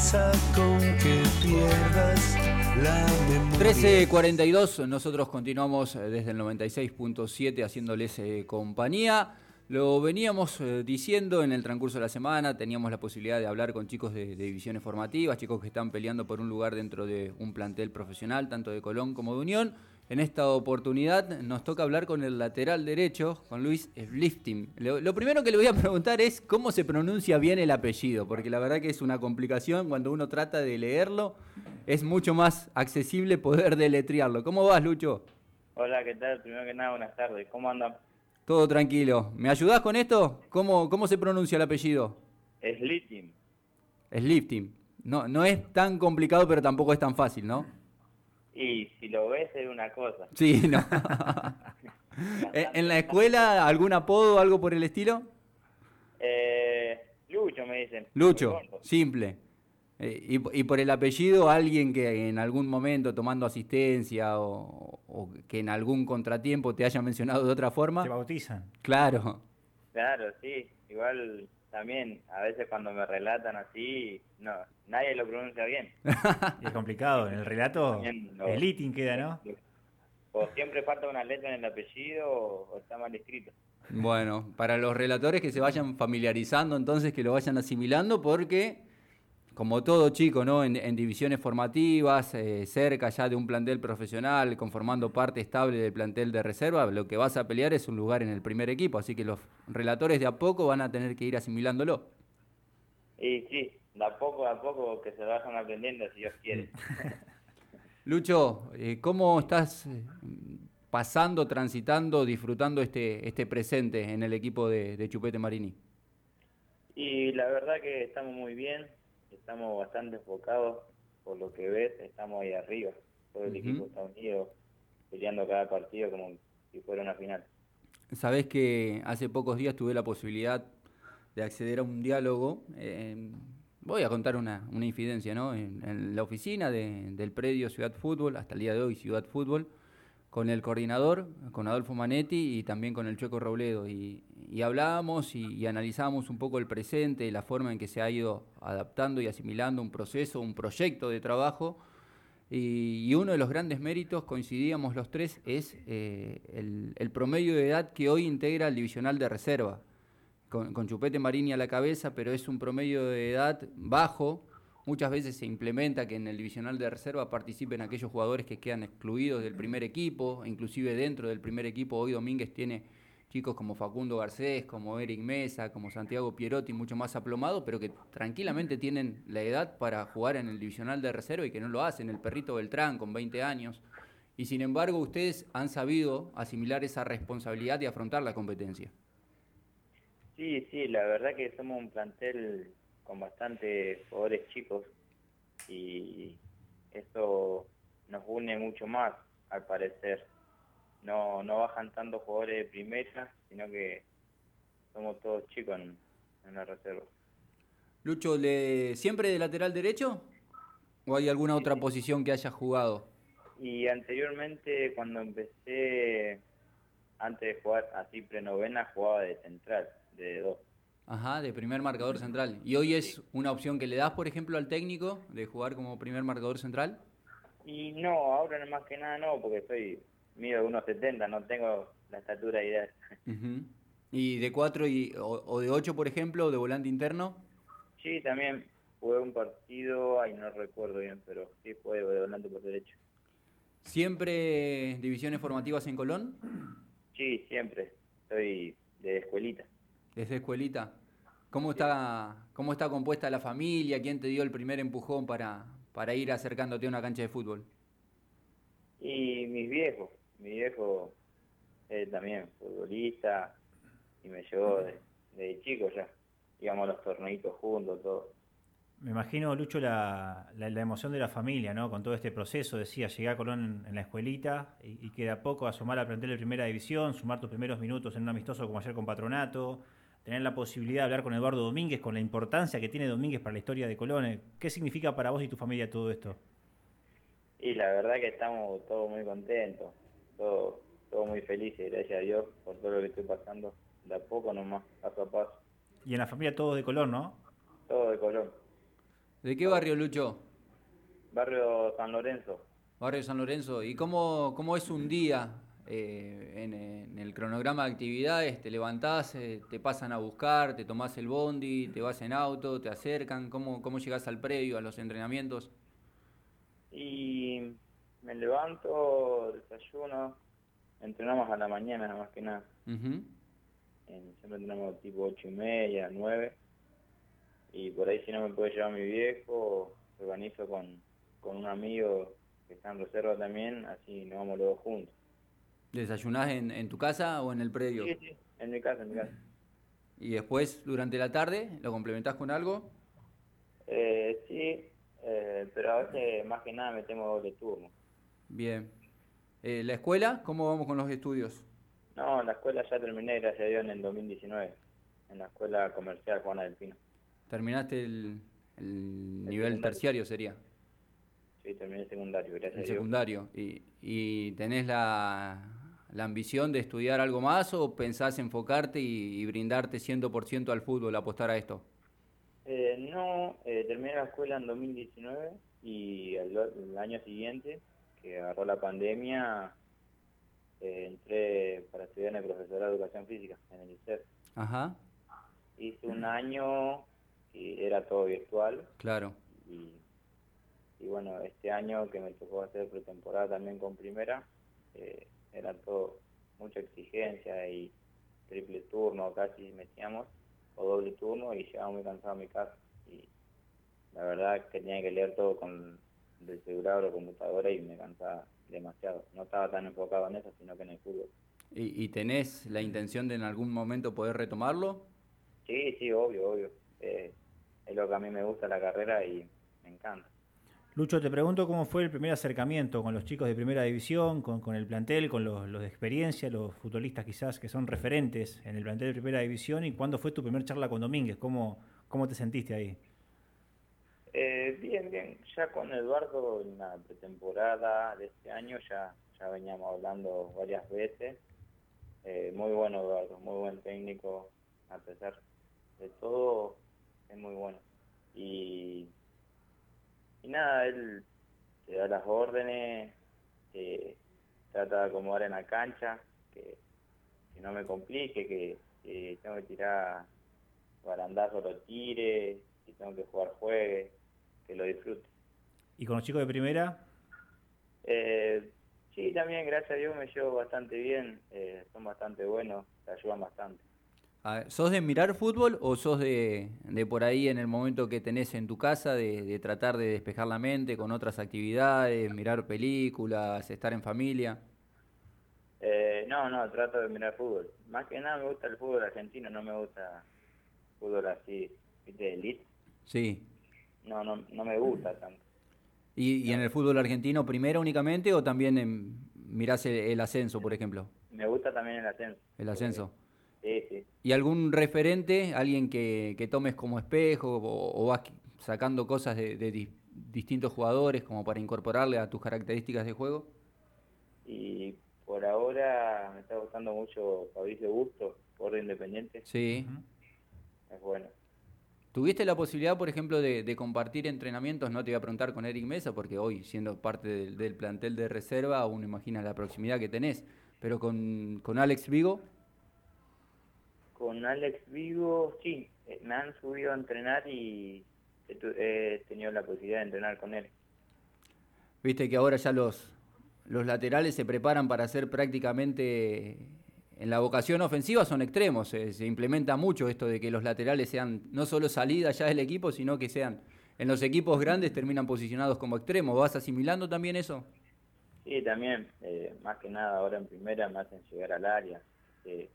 amenaza con que pierdas la memoria. 13.42, nosotros continuamos eh, desde el 96.7 haciéndoles eh, compañía. Lo veníamos eh, diciendo en el transcurso de la semana, teníamos la posibilidad de hablar con chicos de divisiones formativas, chicos que están peleando por un lugar dentro de un plantel profesional, tanto de Colón como de Unión. En esta oportunidad nos toca hablar con el lateral derecho, con Luis Lifting. Lo, lo primero que le voy a preguntar es cómo se pronuncia bien el apellido, porque la verdad que es una complicación cuando uno trata de leerlo, es mucho más accesible poder deletrearlo. ¿Cómo vas, Lucho? Hola, ¿qué tal? Primero que nada, buenas tardes. ¿Cómo andan? Todo tranquilo. ¿Me ayudás con esto? ¿Cómo, cómo se pronuncia el apellido? Slitting. Es Lifting. No, no es tan complicado, pero tampoco es tan fácil, ¿no? Y si lo ves es una cosa. Sí, no. ¿En en la escuela algún apodo o algo por el estilo? Eh, Lucho me dicen. Lucho, simple. Eh, y, y por el apellido, alguien que en algún momento tomando asistencia o, o que en algún contratiempo te haya mencionado de otra forma. Te bautizan. Claro. Claro, sí. Igual también, a veces cuando me relatan así, no, nadie lo pronuncia bien. Es complicado. En el relato, lo- el itin queda, ¿no? O siempre falta una letra en el apellido o, o está mal escrito. Bueno, para los relatores que se vayan familiarizando, entonces que lo vayan asimilando, porque como todo chico, ¿no? En, en divisiones formativas, eh, cerca ya de un plantel profesional, conformando parte estable del plantel de reserva, lo que vas a pelear es un lugar en el primer equipo, así que los relatores de a poco van a tener que ir asimilándolo. Y sí, de a poco a poco que se vayan aprendiendo si Dios quiere. Lucho, eh, ¿cómo estás eh, pasando, transitando, disfrutando este, este presente en el equipo de, de Chupete Marini? Y la verdad que estamos muy bien, estamos bastante enfocados por lo que ves, estamos ahí arriba. Todo el equipo está unido, peleando cada partido como si fuera una final. Sabés que hace pocos días tuve la posibilidad de acceder a un diálogo. eh, voy a contar una, una infidencia, ¿no? En, en la oficina de- del predio Ciudad Fútbol, hasta el día de hoy Ciudad Fútbol, con el coordinador, con Adolfo Manetti y también con el Chueco Robledo. Y, y hablábamos y, analizábamos un poco el presente, la forma en que se ha ido adaptando y asimilando un proceso, un proyecto de trabajo. Y, uno de los grandes méritos, coincidíamos los tres, es eh, el, el promedio de edad que hoy integra el divisional de reserva. Con, con Chupete Marini a la cabeza, pero es un promedio de edad bajo. Muchas veces se implementa que en el divisional de reserva participen aquellos jugadores que quedan excluidos del primer equipo, inclusive dentro del primer equipo. Hoy Domínguez tiene chicos como Facundo Garcés, como Eric Mesa, como Santiago Pierotti, mucho más aplomado, pero que tranquilamente tienen la edad para jugar en el divisional de reserva y que no lo hacen. El perrito Beltrán con 20 años. Y sin embargo, ustedes han sabido asimilar esa responsabilidad y afrontar la competencia. Sí, sí, la verdad que somos un plantel con bastante jugadores chicos y eso nos une mucho más, al parecer. No, no bajan tantos jugadores de primera, sino que somos todos chicos en, en la reserva. Lucho, ¿le, ¿siempre de lateral derecho? ¿O hay alguna otra posición que hayas jugado? Y anteriormente, cuando empecé, antes de jugar así prenovena, jugaba de central, de dos. Ajá, de primer marcador central. ¿Y hoy es una opción que le das, por ejemplo, al técnico de jugar como primer marcador central? Y no, ahora más que nada no, porque soy mido 1,70, no tengo la estatura ideal. ¿Y de 4 y, o, o de 8, por ejemplo, de volante interno? Sí, también jugué un partido, ay, no recuerdo bien, pero sí jugué de volante por derecho. ¿Siempre divisiones formativas en Colón? Sí, siempre. Soy de escuelita. Desde escuelita. ¿Cómo está, ¿Cómo está compuesta la familia? ¿Quién te dio el primer empujón para, para ir acercándote a una cancha de fútbol? Y mis viejos, mi viejo eh, también futbolista y me llevó de, de chico ya. Íbamos a los torneitos juntos, todo. Me imagino, Lucho, la, la- la emoción de la familia, ¿no? Con todo este proceso, decía, llegar a Colón en, en la escuelita y, y que de a poco asomar al plantel de primera división, sumar tus primeros minutos en un amistoso como ayer con Patronato, tener la posibilidad de hablar con Eduardo Domínguez, con la importancia que tiene Domínguez para la historia de Colón. ¿Qué significa para vos y tu familia todo esto? Y la verdad que estamos todos muy contentos, todos, todos muy felices, gracias a Dios, por todo lo que estoy pasando, de a poco nomás, paso a paso, Y en la familia todos de Colón, ¿no? todo de Colón. ¿De qué barrio, Lucho? Barrio San Lorenzo. Barrio San Lorenzo. ¿Y cómo, cómo es un día eh, en, en el cronograma de actividades? ¿Te levantás, eh, te pasan a buscar, te tomás el bondi, te vas en auto, te acercan? ¿Cómo, cómo llegás al predio, a los entrenamientos? Y me levanto, desayuno, entrenamos a la mañana más que nada. En- siempre entrenamos tipo ocho y media, nueve. Y por ahí si no me puede llevar mi viejo, organizo con, con un amigo que está en reserva también, así nos vamos los dos juntos. ¿Desayunás en, en tu casa o en el predio? Sí, sí, en mi casa, en mi casa. Y después, durante la tarde, ¿lo complementás con algo? Eh, sí, eh, pero a veces más que nada metemos doble turno. Bien. Eh, ¿La escuela? ¿Cómo vamos con los estudios? No, la escuela ya terminé, gracias a Dios, en el 2019, en la escuela comercial Juana del Pino. ¿Terminaste el, el nivel secundario. terciario, sería? Sí, terminé el secundario, gracias El a Dios. secundario. ¿Y, y tenés la, la ambición de estudiar algo más o pensás enfocarte y, y brindarte 100% al fútbol, apostar a esto? Eh, no, eh, terminé la escuela en 2019 y el año siguiente, que agarró la pandemia, eh, entré para estudiar en el profesorado de educación física, en el ICEF. Ajá, Hice un año y era todo virtual claro. y, y bueno, este año que me tocó hacer pretemporada también con primera, eh, era todo mucha exigencia y triple turno casi metíamos, o doble turno y llegaba muy cansado a mi casa. Y la verdad que tenía que leer todo con el celular o computadora y me cansaba demasiado. No estaba tan enfocado en eso, sino que en el fútbol. ¿Y, y tenés la intención de en algún momento poder retomarlo? Sí, sí, obvio, obvio. Eh, es lo que a mí me gusta la carrera y me encanta. Lucho, te pregunto cómo fue el primer acercamiento con los chicos de primera división, con, con el plantel, con los, los de experiencia, los futbolistas quizás que son referentes en el plantel de primera división y cuándo fue tu primer charla con Domínguez, cómo, cómo te sentiste ahí. Eh, bien, bien. Ya con Eduardo en la pretemporada de este año ya, ya veníamos hablando varias veces. Eh, muy bueno Eduardo, muy buen técnico, a pesar de todo, es muy bueno. Y, y nada, él te da las órdenes, trata de acomodar en la cancha, que, que no me complique, que tengo que tirar barandazo lo tire, si tengo que jugar juegue, que lo disfrute. ¿Y con los chicos de primera? Eh, sí, también gracias a Dios me llevo bastante bien, eh, son bastante buenos, te ayudan bastante. A ver, ¿Sos de mirar fútbol o sos de, de por ahí en el momento que tenés en tu casa de, de tratar de despejar la mente con otras actividades, mirar películas, estar en familia? Eh, no, no, trato de mirar fútbol. Más que nada me gusta el fútbol argentino, no me gusta fútbol así, de elite. Sí. No, no, no me gusta tanto. ¿Y, y en el fútbol argentino primero únicamente o también en- mirás el, el ascenso, por ejemplo? Me gusta también el ascenso. El ascenso. Sí, sí. ¿Y algún referente, alguien que, que tomes como espejo o, o vas sacando cosas de, de di- distintos jugadores como para incorporarle a tus características de juego? Y por ahora me está gustando mucho Fabricio Busto, por Independiente, Sí. es bueno. ¿Tuviste la posibilidad, por ejemplo, de, de compartir entrenamientos? No te voy a preguntar con Eric Mesa, porque hoy, siendo parte del, del plantel de reserva, uno imagina la proximidad que tenés. Pero con, con Alex Vigo, Con Alex Vigo, sí, eh, me han subido a entrenar y he, tu- he tenido la posibilidad de entrenar con él. viste que ahora ya los, los laterales se preparan para ser prácticamente, en la vocación ofensiva son extremos. Se, se implementa mucho esto de que los laterales sean no solo salida ya del equipo, sino que sean, en los equipos grandes terminan posicionados como extremos. ¿Vas asimilando también eso? Sí, también, eh, más que nada ahora en primera me hacen llegar al área, que,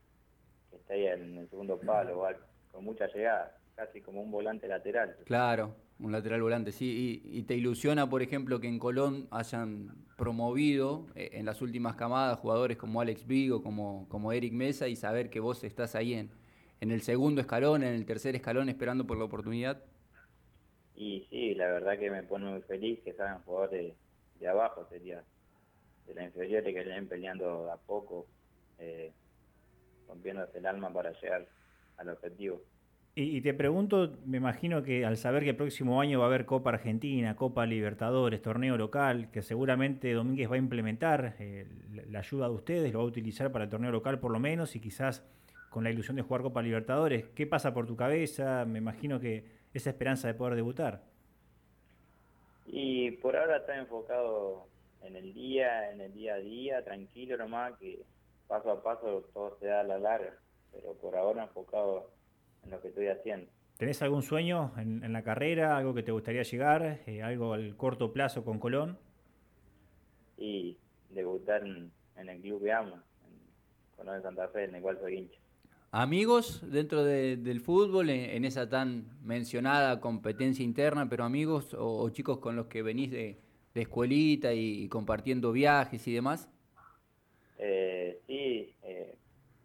que está ahí en el segundo palo, con mucha llegada, casi como un volante lateral. Claro, un lateral volante, sí. Y, te ilusiona, por ejemplo, que en Colón hayan promovido eh, en las últimas camadas jugadores como Alex Vigo, como, como Eric Mesa, y saber que vos estás ahí en, en el segundo escalón, en el tercer escalón, esperando por la oportunidad. Y sí, la verdad que me pone muy feliz que salgan jugadores de abajo, sería de la inferior que vienen peleando a poco, eh, rompiéndose el alma para llegar al objetivo. Y, te pregunto, me imagino que al saber que el próximo año va a haber Copa Argentina, Copa Libertadores, torneo local, que seguramente Domínguez va a implementar eh, la ayuda de ustedes, lo va a utilizar para el torneo local por lo menos y quizás con la ilusión de jugar Copa Libertadores. ¿Qué pasa por tu cabeza? Me imagino que esa esperanza de poder debutar. Y por ahora está enfocado en el día, en el día a día, tranquilo nomás, que paso a paso todo se da a la larga, pero por ahora enfocado lo que estoy haciendo. ¿Tenés algún sueño en, la carrera, algo que te gustaría llegar, eh, algo al corto plazo con Colón? Y debutar en, el club que amo, en Colón de Santa Fe, en el cual soy hincha. ¿Amigos dentro del fútbol, en, esa tan mencionada competencia interna, pero amigos o, chicos con los que venís de, escuelita y, compartiendo viajes y demás? Eh, sí, eh,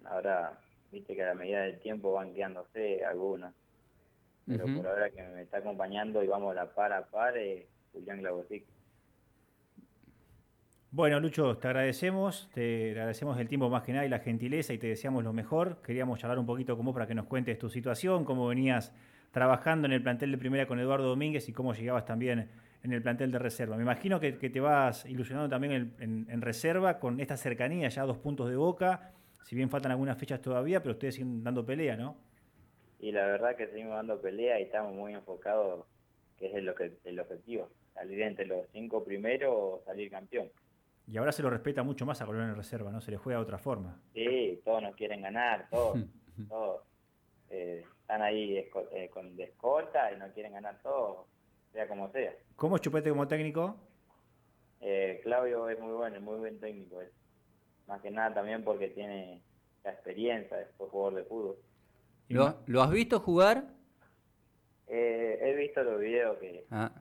ahora viste que a la medida del tiempo van quedándose algunos. Pero por ahora que me está acompañando y vamos a la par a par es Julián Glabosic. Bueno, Lucho, te agradecemos, te agradecemos el tiempo más que nada y la gentileza y te deseamos lo mejor. Queríamos charlar un poquito con vos para que nos cuentes tu situación, cómo venías trabajando en el plantel de primera con Eduardo Domínguez y cómo llegabas también en el plantel de reserva. Me imagino que, te vas ilusionando también en, reserva con esta cercanía, ya dos puntos de boca si bien faltan algunas fechas todavía, pero ustedes siguen dando pelea, ¿no? Y la verdad que seguimos dando pelea y estamos muy enfocados, que es el, el objetivo, salir entre los cinco primeros o salir campeón. Y ahora se lo respeta mucho más a Colón en reserva, ¿no? Se le juega de otra forma. Sí, todos nos quieren ganar, todos, todos. Eh, están ahí eh, con de escolta y no quieren ganar todos, sea como sea. ¿Cómo es Chupete como técnico? Eh, Claudio es muy bueno, es muy buen técnico más que nada también porque tiene la experiencia de jugador de fútbol. ¿Lo, has visto jugar? Eh, he visto los videos que, ah.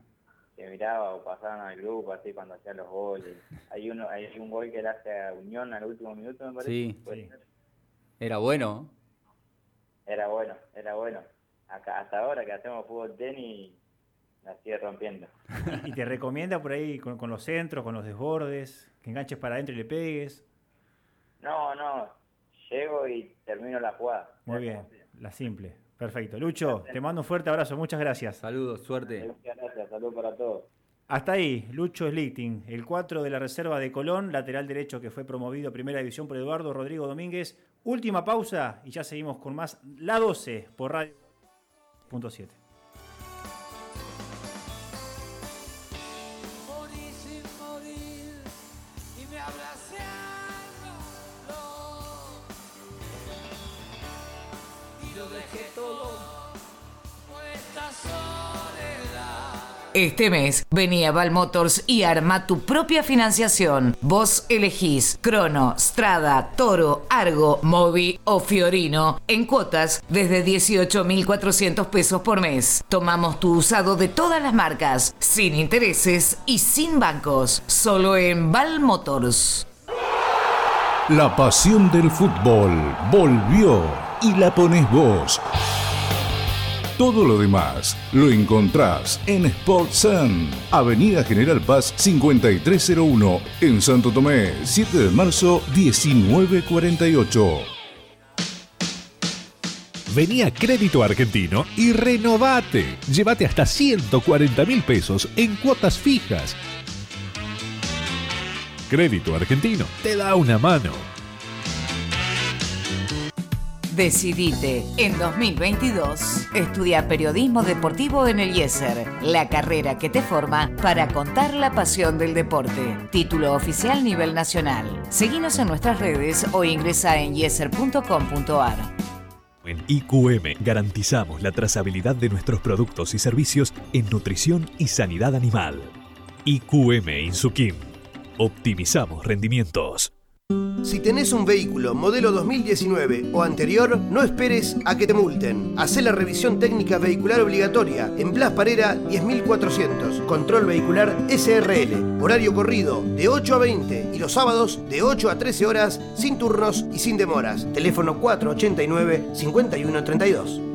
que miraba o pasaban al grupo así cuando hacía los goles. Hay uno, hay un gol que le hace a Unión al último minuto, me parece. Sí, sí. Era bueno. Era bueno, era bueno. Acá, hasta ahora que hacemos fútbol tenis, la sigue rompiendo. ¿Y te recomienda por ahí con, con los centros, con los desbordes, que enganches para adentro y le pegues? No, no, llego y termino la jugada. Muy bien, la simple. Perfecto. Lucho, te mando un fuerte abrazo, muchas gracias. Saludos, suerte. Muchas gracias, saludos para todos. Hasta ahí, Lucho Slichting, el 4 de la reserva de Colón, lateral derecho que fue promovido a primera división por Eduardo Rodrigo Domínguez. Última pausa y ya seguimos con más La 12 por Radio. Punto 7. Este mes venía Val Motors y arma tu propia financiación. Vos elegís Crono, Strada, Toro, Argo, Mobi o Fiorino en cuotas desde 18.400 pesos por mes. Tomamos tu usado de todas las marcas, sin intereses y sin bancos, solo en Val Motors. La pasión del fútbol volvió y la pones vos. Todo lo demás lo encontrás en Sportsun, Avenida General Paz 5301, en Santo Tomé, 7 de marzo 1948. Vení a Crédito Argentino y renovate. Llévate hasta 140 mil pesos en cuotas fijas. Crédito Argentino te da una mano. Decidite en 2022 estudia periodismo deportivo en el IESER, la carrera que te forma para contar la pasión del deporte. Título oficial nivel nacional. Seguinos en nuestras redes o ingresa en yeser.com.ar. En IQM garantizamos la trazabilidad de nuestros productos y servicios en nutrición y sanidad animal. IQM Insukim. Optimizamos rendimientos. Si tenés un vehículo modelo 2019 o anterior, no esperes a que te multen. Hacé la revisión técnica vehicular obligatoria en Blas Parera 10400. Control vehicular SRL. Horario corrido de 8 a 20 y los sábados de 8 a 13 horas sin turnos y sin demoras. Teléfono 489 5132.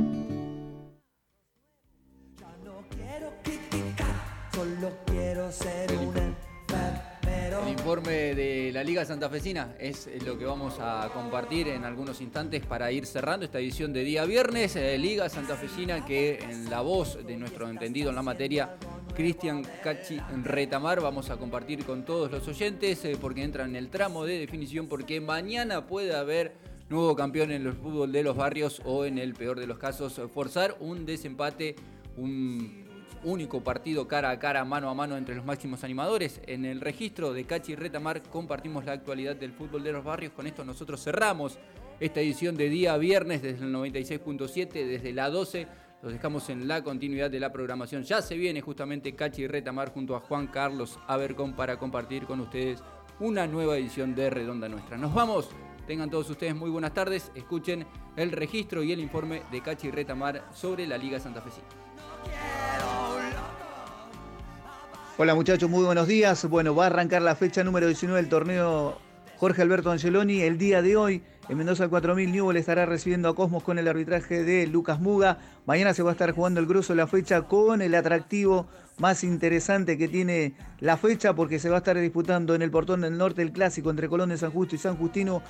Informe de la Liga Santafesina es lo que vamos a compartir en algunos instantes para ir cerrando esta edición de día viernes. Eh, Liga Santafesina que en la voz de nuestro entendido en la materia, Cristian Cachi Retamar, vamos a compartir con todos los oyentes eh, porque entra en el tramo de definición porque mañana puede haber nuevo campeón en el fútbol de los barrios o en el peor de los casos forzar un desempate, un único partido cara a cara, mano a mano entre los máximos animadores. En el registro de Cachi Retamar compartimos la actualidad del fútbol de los barrios. Con esto nosotros cerramos esta edición de día viernes desde el 96.7, desde la 12. Los dejamos en la continuidad de la programación. Ya se viene justamente Cachi Retamar junto a Juan Carlos Abercón para compartir con ustedes una nueva edición de Redonda Nuestra. Nos vamos. Tengan todos ustedes muy buenas tardes. Escuchen el registro y el informe de Cachi Retamar sobre la Liga Santa Santafesina. Hola muchachos, muy buenos días. Bueno, va a arrancar la fecha número 19 del torneo Jorge Alberto Angeloni el día de hoy. En Mendoza 4000 Newell estará recibiendo a Cosmos con el arbitraje de Lucas Muga. Mañana se va a estar jugando el grueso de la fecha con el atractivo más interesante que tiene la fecha porque se va a estar disputando en el Portón del Norte el clásico entre Colón de San Justo y San Justino